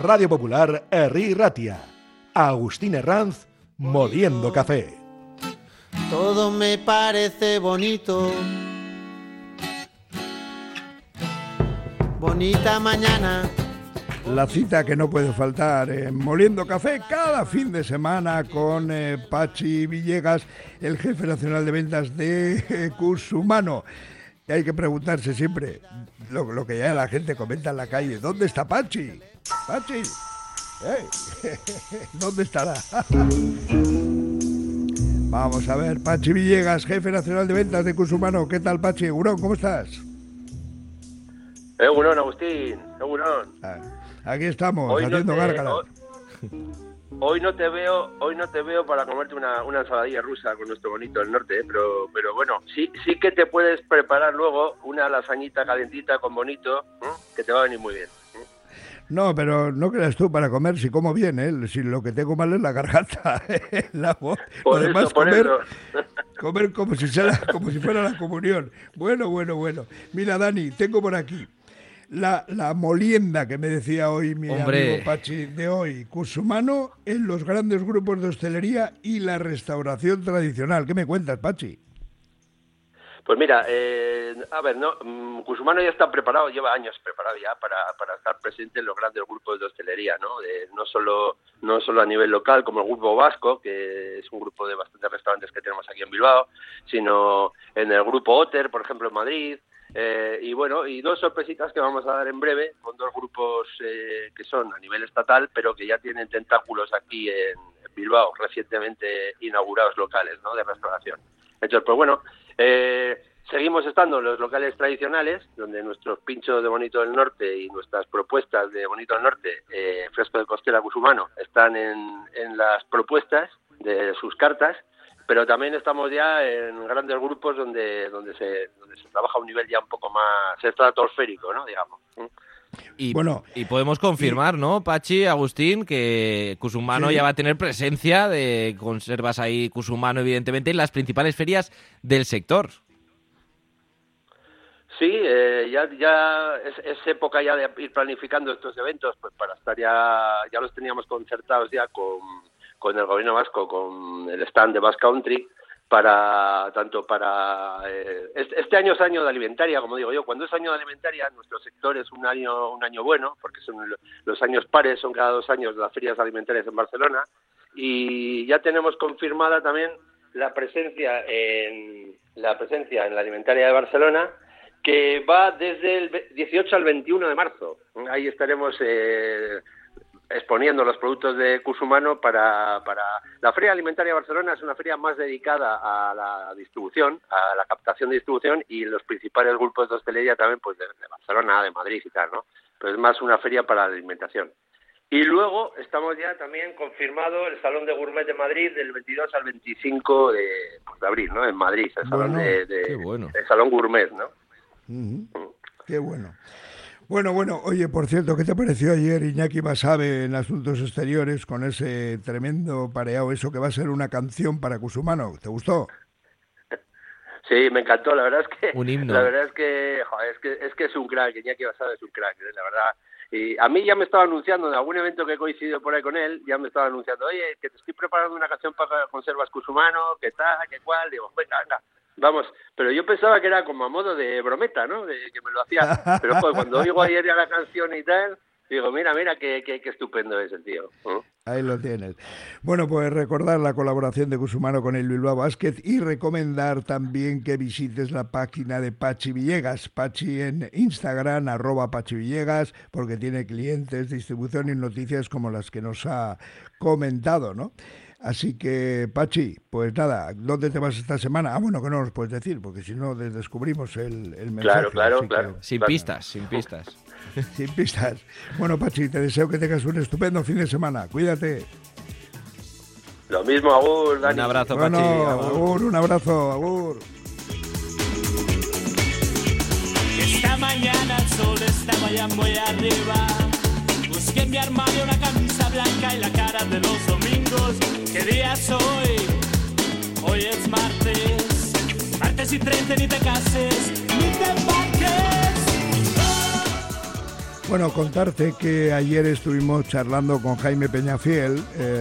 Radio Popular, Herri Ratia. Agustín Herranz, Moliendo Café. Todo me parece bonito. Bonita mañana. La cita que no puede faltar en Moliendo Café cada fin de semana con eh, Pachi Villegas, el jefe nacional de ventas de eh, Cusumano. Y hay que preguntarse siempre lo, lo que ya la gente comenta en la calle, ¿dónde está Pachi? Pachi. ¿dónde estará? Vamos a ver, Pachi Villegas, jefe nacional de ventas de Cusumano. ¿Qué tal, Pachi? Gurón, ¿cómo estás? Egunon, Agustín, Egunon. Ah, Aquí estamos, Hoy no, haciendo te, gárgaras. hoy, no te veo, hoy no te veo para comerte una, una ensaladilla rusa con nuestro bonito del norte, ¿eh? pero, pero bueno, sí, sí que te puedes preparar luego una lasañita calentita con bonito, ¿eh? que te va a venir muy bien. ¿eh? No, pero no creas tú para comer si como bien, ¿eh? Si lo que tengo mal es la garganta, la voz. Por Además, eso, por comer, eso. comer como si, sea- como si fuera la comunión. Bueno, bueno, bueno. Mira, Dani, tengo por aquí la, la molienda que me decía hoy mi Hombre. amigo Pachi de hoy. Cusumano en los grandes grupos de hostelería y la restauración tradicional. ¿Qué me cuentas, Pachi? Pues mira, eh, a ver, no, mm, Cusumano ya está preparado, lleva años preparado ya para, para estar presente en los grandes grupos de hostelería, ¿no? De- no solo no solo a nivel local como el Grupo Vasco, que es un grupo de bastantes restaurantes que tenemos aquí en Bilbao, sino en el Grupo Otter, por ejemplo, en Madrid. Eh, y bueno, y dos sorpresitas que vamos a dar en breve con dos grupos eh, que son a nivel estatal, pero que ya tienen tentáculos aquí en, Bilbao, recientemente inaugurados locales, ¿no? De restauración. Entonces, pues bueno, eh, seguimos estando en los locales tradicionales, donde nuestros pinchos de Bonito del Norte y nuestras propuestas de Bonito del Norte, eh, Fresco de Costera Cusumano, están en las propuestas de sus cartas, pero también estamos ya en grandes grupos donde donde se, donde se trabaja a un nivel ya un poco más estratosférico, ¿no? Digamos. Y, Bueno, y podemos confirmar, ¿no, Pachi, Agustín, que Cusumano Sí. ya va a tener presencia de conservas ahí Cusumano, evidentemente, en las principales ferias del sector. Sí, eh, ya, ya es, es época ya de ir planificando estos eventos, pues para estar ya, ya los teníamos concertados ya con, con el gobierno vasco, con el stand de Basque Country, para tanto para eh, este, este año es año de alimentaria, como digo yo, cuando es año de alimentaria nuestro sector es un año un año bueno, porque son lo- los años pares, son cada dos años las ferias alimentarias en Barcelona y ya tenemos confirmada también la presencia en la presencia en la alimentaria de Barcelona que va desde el ve- 18 al 21 de marzo. Ahí estaremos eh, exponiendo los productos de Cusumano para, para... La Feria Alimentaria de Barcelona es una feria más dedicada a la distribución, a la captación de distribución y los principales grupos de hostelería también pues de, de Barcelona, de Madrid y tal, ¿no? Pero es más una feria para la alimentación. Y luego estamos ya también confirmado el Salón de Gourmet de Madrid del 22 al 25 de, pues, de abril, ¿no? En Madrid, el Salón, Bueno, de, de- qué bueno. el Salón Gourmet, ¿no? Ujú. Qué bueno. Bueno, bueno, oye, por cierto, ¿qué te pareció ayer Iñaki Basabe en Asuntos Exteriores con ese tremendo pareado, eso que va a ser una canción para Cusumano? ¿Te gustó? Sí, me encantó, la verdad es que Un himno. la verdad es que, joder, es que es que es un crack, Iñaki Basada es un crack, eh, la verdad. Y a mí ya me estaba anunciando en algún evento que he coincidido por ahí con él, ya me estaba anunciando, oye, que te estoy preparando una canción para conservas Cusumano, que tal, que cual, digo, venga, venga, vamos, pero yo pensaba que era como a modo de brometa, ¿no? De que me lo hacía, pero joder, cuando oigo ayer ya la canción y tal, digo, mira, mira, qué, qué, qué estupendo es el tío. Ahí lo tienes. Bueno, pues recordar la colaboración de Cusumano con el Bilbao Basket y recomendar también que visites la página de Pachi Villegas, Pachi en Instagram, arroba Pachi Villegas, porque tiene clientes, distribución y noticias como las que nos ha comentado, ¿no? Así que, Pachi, pues nada, ¿dónde te vas esta semana? Ah, bueno, que no nos puedes decir, porque si no des- descubrimos el, el mensaje. Claro, claro, así que- claro. Sin Claro. pistas, sin pistas. sin pistas. Bueno, Pachi, te deseo que tengas un estupendo fin de semana. Cuídate. Lo mismo, Agur, Dani. Un abrazo, Bueno, Pachi. agur. agur, un abrazo, agur. Esta mañana el sol estaba ya muy arriba. Busqué en mi armario una camisa blanca y la cara de los domingos. ¿Qué día es hoy? Hoy es martes. Martes y 30 ni te cases, ni te embarques. Bueno, contarte que ayer estuvimos charlando con Jaime Peñafiel, eh,